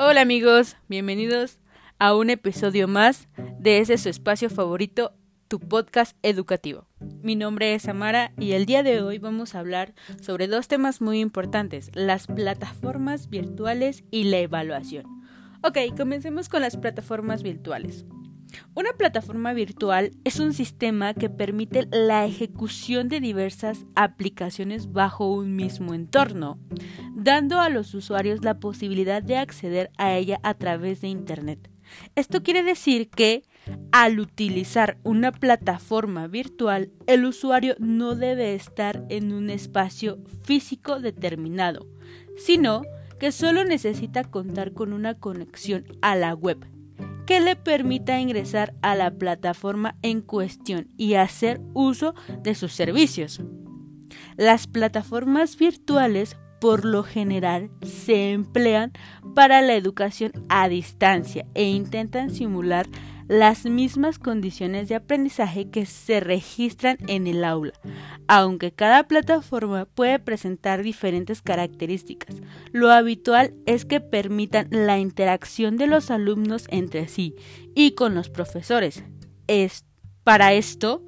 Hola amigos, bienvenidos a un episodio más de ese su espacio favorito, tu podcast educativo. Mi nombre es Samara y el día de hoy vamos a hablar sobre dos temas muy importantes, las plataformas virtuales y la evaluación. Ok, comencemos con las plataformas virtuales. Una plataforma virtual es un sistema que permite la ejecución de diversas aplicaciones bajo un mismo entorno, dando a los usuarios la posibilidad de acceder a ella a través de Internet. Esto quiere decir que al utilizar una plataforma virtual, el usuario no debe estar en un espacio físico determinado, sino que solo necesita contar con una conexión a la web que le permita ingresar a la plataforma en cuestión y hacer uso de sus servicios. Las plataformas virtuales por lo general se emplean para la educación a distancia e intentan simular las mismas condiciones de aprendizaje que se registran en el aula, aunque cada plataforma puede presentar diferentes características. Lo habitual es que permitan la interacción de los alumnos entre sí y con los profesores. Es, para esto,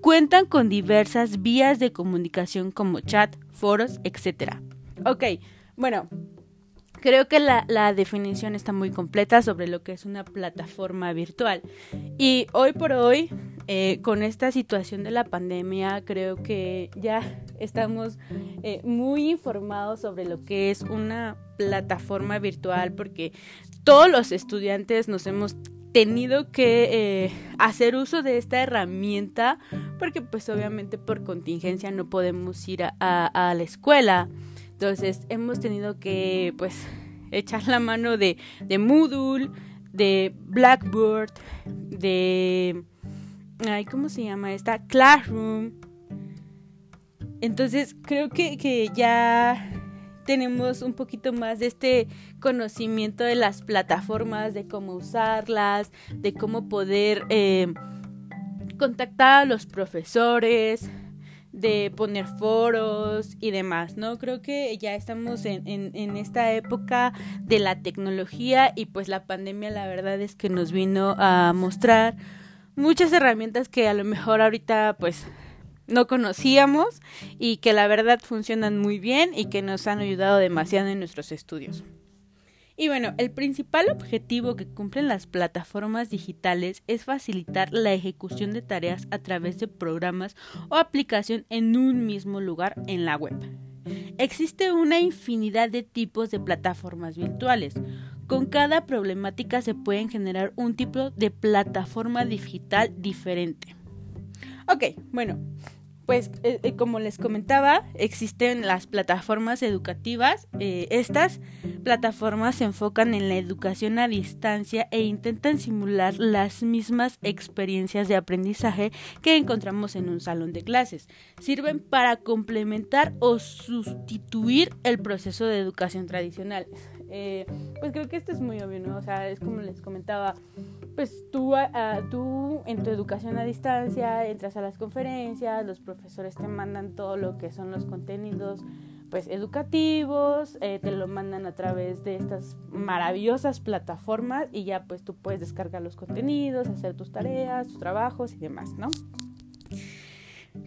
cuentan con diversas vías de comunicación como chat, foros, etc. Ok, bueno, Creo que la, definición está muy completa sobre lo que es una plataforma virtual. Y hoy por hoy, eh, con esta situación de la pandemia, creo que ya estamos eh, muy informados sobre lo que es una plataforma virtual porque todos los estudiantes nos hemos tenido que eh, hacer uso de esta herramienta porque pues obviamente por contingencia no podemos ir a la escuela. Entonces hemos tenido que pues echar la mano de, de Moodle, de Blackboard, de... Ay, ¿Cómo se llama esta? Classroom. Entonces creo que, que ya tenemos un poquito más de este conocimiento de las plataformas, de cómo usarlas, de cómo poder eh, contactar a los profesores, de poner foros y demás, ¿no? Creo que ya estamos en, en, esta época de la tecnología y pues la pandemia la verdad es que nos vino a mostrar muchas herramientas que a lo mejor ahorita pues no conocíamos y que la verdad funcionan muy bien y que nos han ayudado demasiado en nuestros estudios. Y bueno, el principal objetivo que cumplen las plataformas digitales es facilitar la ejecución de tareas a través de programas o aplicación en un mismo lugar en la web. Existe una infinidad de tipos de plataformas virtuales. Con cada problemática se pueden generar un tipo de plataforma digital diferente. Ok, bueno, pues eh, eh, como les comentaba, existen las plataformas educativas. Eh, estas plataformas se enfocan en la educación a distancia e intentan simular las mismas experiencias de aprendizaje que encontramos en un salón de clases. Sirven para complementar o sustituir el proceso de educación tradicional. Pues creo que esto es muy obvio, ¿no? O sea, es como les comentaba pues tú, tú en tu educación a distancia entras a las conferencias, los profesores te mandan todo lo que son los contenidos pues educativos, eh, te lo mandan a través de estas maravillosas plataformas y ya pues tú puedes descargar los contenidos, hacer tus tareas, tus trabajos y demás, ¿no?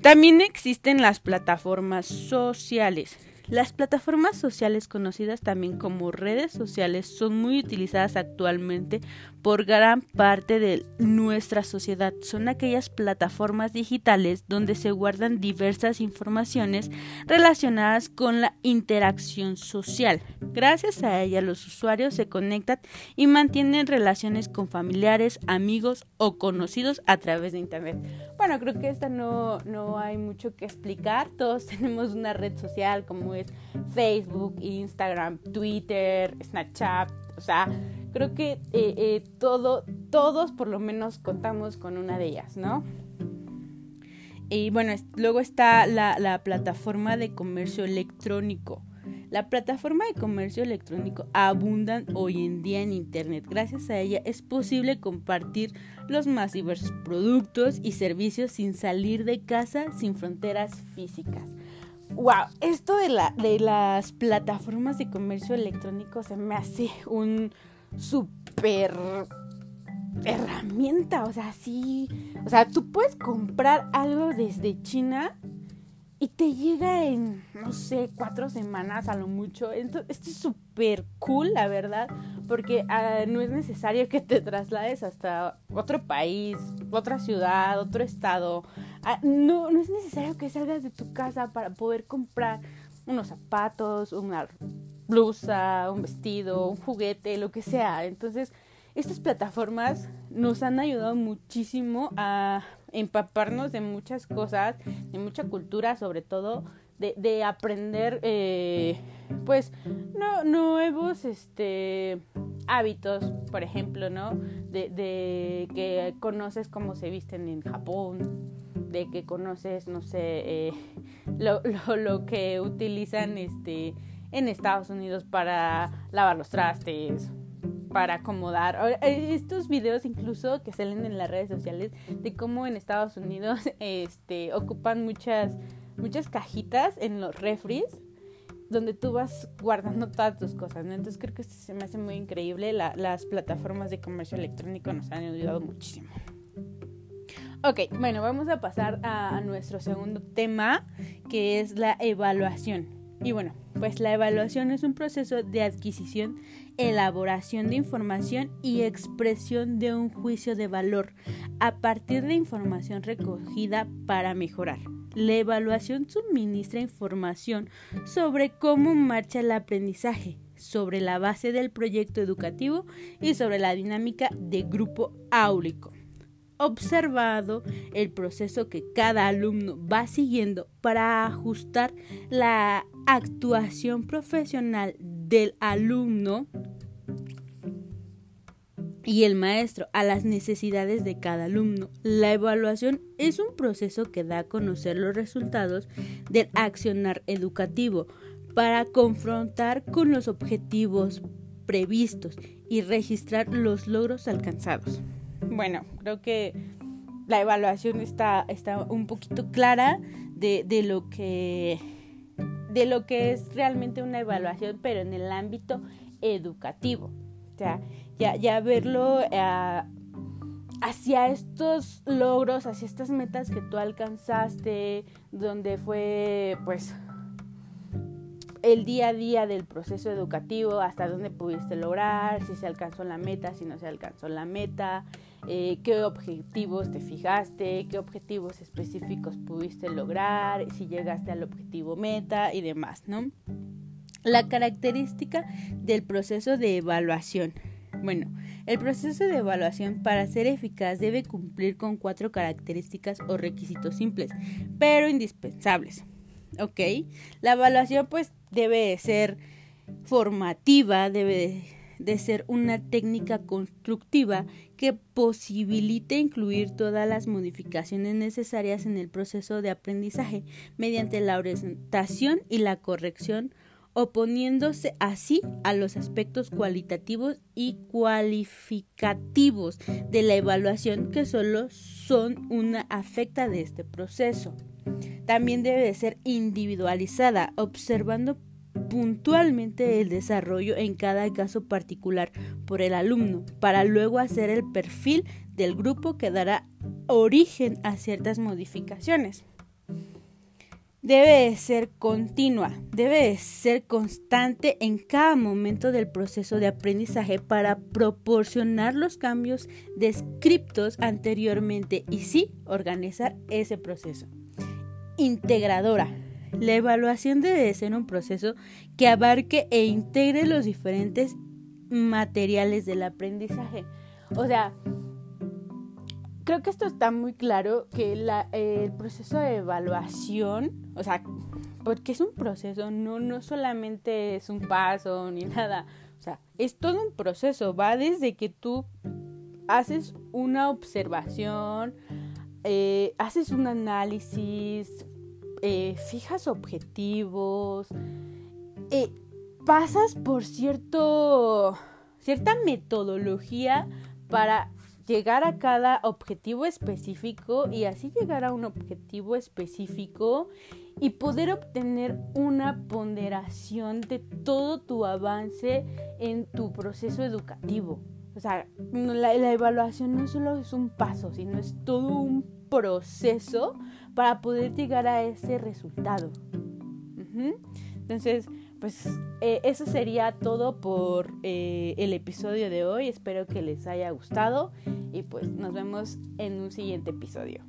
También existen las plataformas sociales. Las plataformas sociales conocidas también como redes sociales son muy utilizadas actualmente por gran parte de nuestra sociedad. Son aquellas plataformas digitales donde se guardan diversas informaciones relacionadas con la interacción social. Gracias a ellas los usuarios se conectan y mantienen relaciones con familiares, amigos o conocidos a través de Internet. Bueno, creo que esta no, no hay mucho que explicar. Todos tenemos una red social como es Facebook, Instagram, Twitter, Snapchat, o sea, creo que eh, eh, todo, todos por lo menos contamos con una de ellas, ¿no? Y bueno, luego está la, la plataforma de comercio electrónico. La plataforma de comercio electrónico abundan hoy en día en Internet. Gracias a ella es posible compartir los más diversos productos y servicios sin salir de casa, sin fronteras físicas. wow, esto de, la, de las plataformas de comercio electrónico se me hace un súper herramienta, o sea, sí, o sea, tú puedes comprar algo desde China y te llega en, no sé, cuatro semanas a lo mucho. Esto, esto es súper cool, la verdad, porque ah, no es necesario que te traslades hasta otro país, otra ciudad, otro estado. Ah, no, no es necesario que salgas de tu casa para poder comprar unos zapatos, una blusa, un vestido, un juguete, lo que sea. Entonces, estas plataformas nos han ayudado muchísimo a empaparnos de muchas cosas, de mucha cultura sobre todo, de, de aprender eh, pues no, nuevos este hábitos, por ejemplo, ¿no? De, de, que conoces cómo se visten en Japón, de que conoces, no sé, eh, lo, lo, lo que utilizan este en Estados Unidos para lavar los trastes para acomodar. Eh, estos videos incluso que salen en las redes sociales de cómo en Estados Unidos este, ocupan muchas, muchas cajitas en los refries donde tú vas guardando todas tus cosas, ¿no? Entonces creo que se me hace muy increíble. las plataformas de comercio electrónico nos han ayudado muchísimo. Ok, bueno, vamos a pasar a nuestro segundo tema, que es la evaluación. Y bueno, pues la evaluación es un proceso de adquisición, elaboración de información y expresión de un juicio de valor a partir de información recogida para mejorar. La evaluación suministra información sobre cómo marcha el aprendizaje, sobre la base del proyecto educativo y sobre la dinámica de grupo áulico observado el proceso que cada alumno va siguiendo para ajustar la actuación profesional del alumno y el maestro a las necesidades de cada alumno. La evaluación es un proceso que da a conocer los resultados del accionar educativo para confrontar con los objetivos previstos y registrar los logros alcanzados bueno, creo que la evaluación está, está un poquito clara de, de, lo que de lo que es realmente una evaluación, pero en el ámbito educativo. O sea, ya, ya verlo eh, hacia estos logros, hacia estas metas que tú alcanzaste, donde fue pues el día a día del proceso educativo, hasta dónde pudiste lograr, si se alcanzó la meta, si no se alcanzó la meta, eh, qué objetivos te fijaste, qué objetivos específicos pudiste lograr, si llegaste al objetivo meta y demás, ¿no? La característica del proceso de evaluación. Bueno, el proceso de evaluación para ser eficaz debe cumplir con cuatro características o requisitos simples, pero indispensables. ¿Ok? La evaluación pues debe ser formativa, debe de ser una técnica constructiva que posibilite incluir todas las modificaciones necesarias en el proceso de aprendizaje mediante la orientación y la corrección, oponiéndose así a los aspectos cualitativos y cualificativos de la evaluación que solo son una afecta de este proceso. También debe ser individualizada, observando puntualmente el desarrollo en cada caso particular por el alumno, para luego hacer el perfil del grupo que dará origen a ciertas modificaciones. Debe ser continua, debe ser constante en cada momento del proceso de aprendizaje para proporcionar los cambios descriptos anteriormente y sí organizar ese proceso. Integradora, la evaluación debe ser un proceso que abarque e integre los diferentes materiales del aprendizaje. O sea, creo que esto está muy claro que el proceso de evaluación, o sea, porque es un proceso, no, no solamente es un paso ni nada, o sea, es todo un proceso, va desde que tú haces una observación, eh, haces un análisis, eh, fijas objetivos, eh, pasas por cierto, cierta metodología para llegar a cada objetivo específico y así llegar a un objetivo específico y poder obtener una ponderación de todo tu avance en tu proceso educativo. O sea, la, evaluación no solo es un paso, sino es todo un proceso para poder llegar a ese resultado. Entonces, pues eh, eso sería todo por eh, el episodio de hoy. Espero que les haya gustado y pues nos vemos en un siguiente episodio.